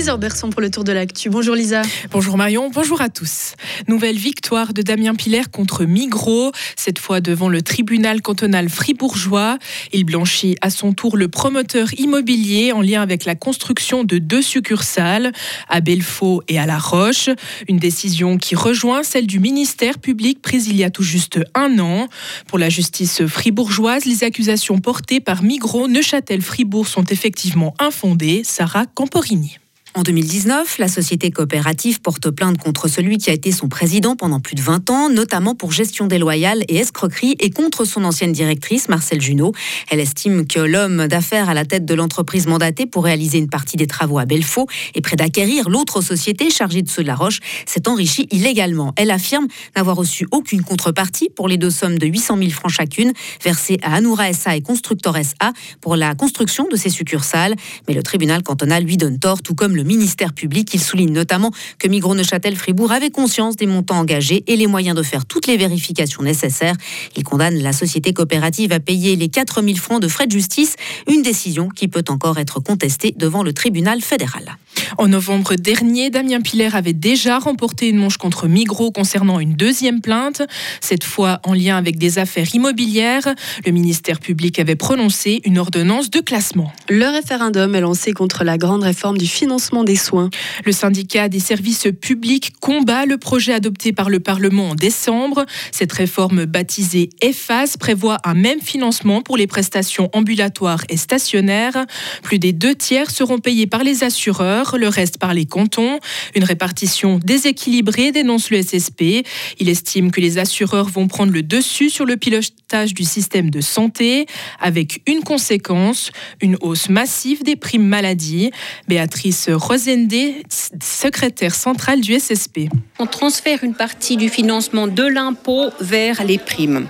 Lisa Berson pour le tour de l'actu. Bonjour Lisa. Bonjour Marion, bonjour à tous. Nouvelle victoire de Damien Piller contre Migros, cette fois devant le tribunal cantonal fribourgeois. Il blanchit à son tour le promoteur immobilier en lien avec la construction de deux succursales à Belfaux et à La Roche. Une décision qui rejoint celle du ministère public prise il y a tout juste un an. Pour la justice fribourgeoise, les accusations portées par Migros Neuchâtel-Fribourg sont effectivement infondées. Sarah Camporini. En 2019, la société coopérative porte plainte contre celui qui a été son président pendant plus de 20 ans, notamment pour gestion déloyale et escroquerie, et contre son ancienne directrice, Marcel Junot. Elle estime que l'homme d'affaires à la tête de l'entreprise mandatée pour réaliser une partie des travaux à Belfaux et près d'acquérir l'autre société chargée de ceux de la Roche s'est enrichie illégalement. Elle affirme n'avoir reçu aucune contrepartie pour les deux sommes de 800 000 francs chacune versées à Anoura SA et Constructor SA pour la construction de ces succursales. Mais le tribunal cantonal lui donne tort, tout comme le le ministère public. Il souligne notamment que Migros Neuchâtel Fribourg avait conscience des montants engagés et les moyens de faire toutes les vérifications nécessaires. Il condamne la société coopérative à payer les 4000 francs de frais de justice, une décision qui peut encore être contestée devant le tribunal fédéral. En novembre dernier, Damien Piller avait déjà remporté une manche contre Migros concernant une deuxième plainte, cette fois en lien avec des affaires immobilières. Le ministère public avait prononcé une ordonnance de classement. Le référendum est lancé contre la grande réforme du financement des soins. Le syndicat des services publics combat le projet adopté par le Parlement en décembre. Cette réforme baptisée EFAS prévoit un même financement pour les prestations ambulatoires et stationnaires. Plus des deux tiers seront payés par les assureurs le reste par les cantons. Une répartition déséquilibrée dénonce le SSP. Il estime que les assureurs vont prendre le dessus sur le pilotage du système de santé, avec une conséquence, une hausse massive des primes maladie. Béatrice Rosendé, secrétaire centrale du SSP. On transfère une partie du financement de l'impôt vers les primes.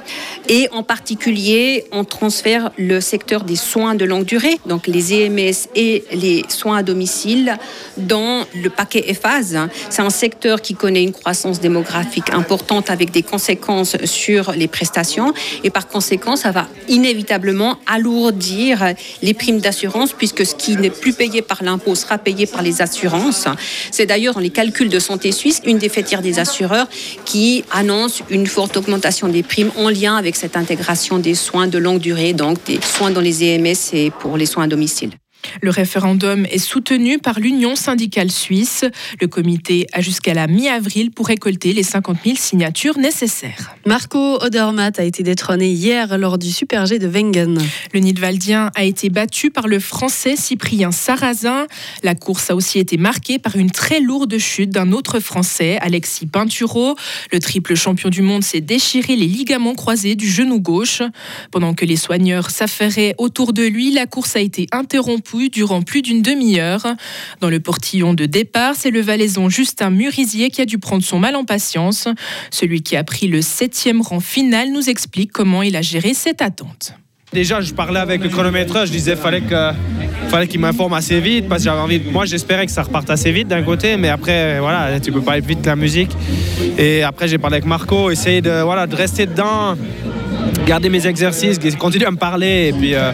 Et en particulier, on transfère le secteur des soins de longue durée, donc les EMS et les soins à domicile, dans le paquet EFAS. C'est un secteur qui connaît une croissance démographique importante avec des conséquences sur les prestations et par conséquent, ça va inévitablement alourdir les primes d'assurance puisque ce qui n'est plus payé par l'impôt sera payé par les assurances. C'est d'ailleurs dans les calculs de santé suisse une des fêtières des assureurs qui annonce une forte augmentation des primes en lien avec cette intégration des soins de longue durée, donc des soins dans les EMS et pour les soins à domicile. Le référendum est soutenu par l'Union syndicale suisse. Le comité a jusqu'à la mi-avril pour récolter les 50 000 signatures nécessaires. Marco Odermatt a été détrôné hier lors du Super G de Wengen. Le Nidwaldien a été battu par le Français Cyprien Sarrazin. La course a aussi été marquée par une très lourde chute d'un autre Français, Alexis Pinturo. Le triple champion du monde s'est déchiré les ligaments croisés du genou gauche. Pendant que les soigneurs s'affairaient autour de lui, la course a été interrompue durant plus d'une demi-heure. Dans le portillon de départ, c'est le valaisan Justin Murisier qui a dû prendre son mal en patience. Celui qui a pris le septième rang final nous explique comment il a géré cette attente. Déjà, je parlais avec le chronomètre, je disais fallait que fallait qu'il m'informe assez vite parce que j'avais envie. Moi, j'espérais que ça reparte assez vite d'un côté, mais après, voilà, tu peux pas aller vite la musique. Et après, j'ai parlé avec Marco, essayer de de rester dedans, garder mes exercices, continuer à me parler. Et puis, euh,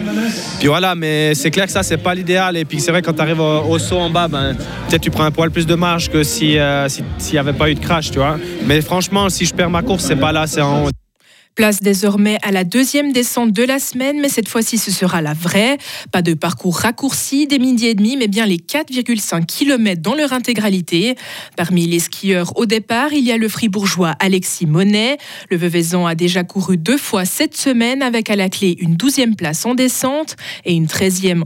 puis voilà, mais c'est clair que ça, c'est pas l'idéal. Et puis c'est vrai, quand tu arrives au, saut en bas, ben, peut-être tu prends un poil plus de marge que euh, s'il si, n'y avait pas eu de crash, tu vois. Mais franchement, si je perds ma course, c'est pas là, c'est en haut. Place désormais à la deuxième descente de la semaine, mais cette fois-ci ce sera la vraie. Pas de parcours raccourci des midi et demi, mais bien les 4,5 km dans leur intégralité. Parmi les skieurs au départ, il y a le fribourgeois Alexis Monet. Le Veuvezan a déjà couru deux fois cette semaine avec à la clé une 12e place en descente et une, 13e,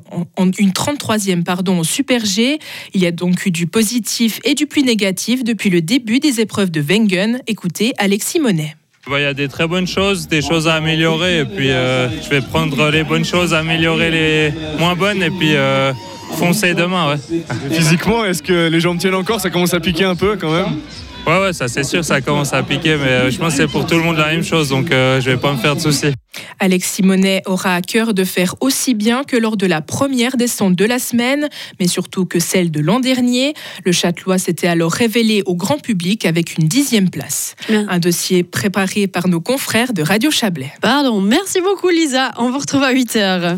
une 33e pardon, au Super G. Il y a donc eu du positif et du plus négatif depuis le début des épreuves de Wengen. Écoutez Alexis Monet. Bah, il y a des très bonnes choses, des choses à améliorer. Et puis, euh, je vais prendre les bonnes choses, améliorer les moins bonnes. Et puis, euh, foncer demain. Physiquement, est-ce que les jambes tiennent encore? Ça commence à piquer un peu quand même Ouais, ouais, ça c'est sûr, ça commence à piquer, mais euh, je pense que c'est pour tout le monde la même chose, donc je vais pas me faire de soucis. Alex Simonet aura à cœur de faire aussi bien que lors de la première descente de la semaine, mais surtout que celle de l'an dernier. Le Châtelois s'était alors révélé au grand public avec une dixième place. Un dossier préparé par nos confrères de Radio Chablais. Pardon, merci beaucoup Lisa. On vous retrouve à 8 h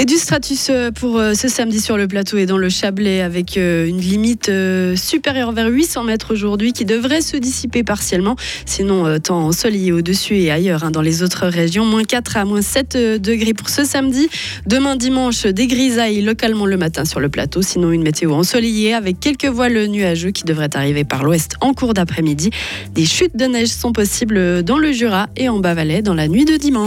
Et du stratus euh, pour euh, ce samedi sur le plateau et dans le Chablais avec euh, une limite supérieure vers 800 mètres aujourd'hui qui devrait se dissiper partiellement. Sinon, temps ensoleillé au-dessus et ailleurs hein, dans les autres régions. Moins 4 à moins 7 degrés pour ce samedi. Demain dimanche, des grisailles localement le matin sur le plateau. Sinon, une météo ensoleillée avec quelques voiles nuageux qui devraient arriver par l'ouest en cours d'après-midi. Des chutes de neige sont possibles dans le Jura et en Bas-Valais dans la nuit de dimanche.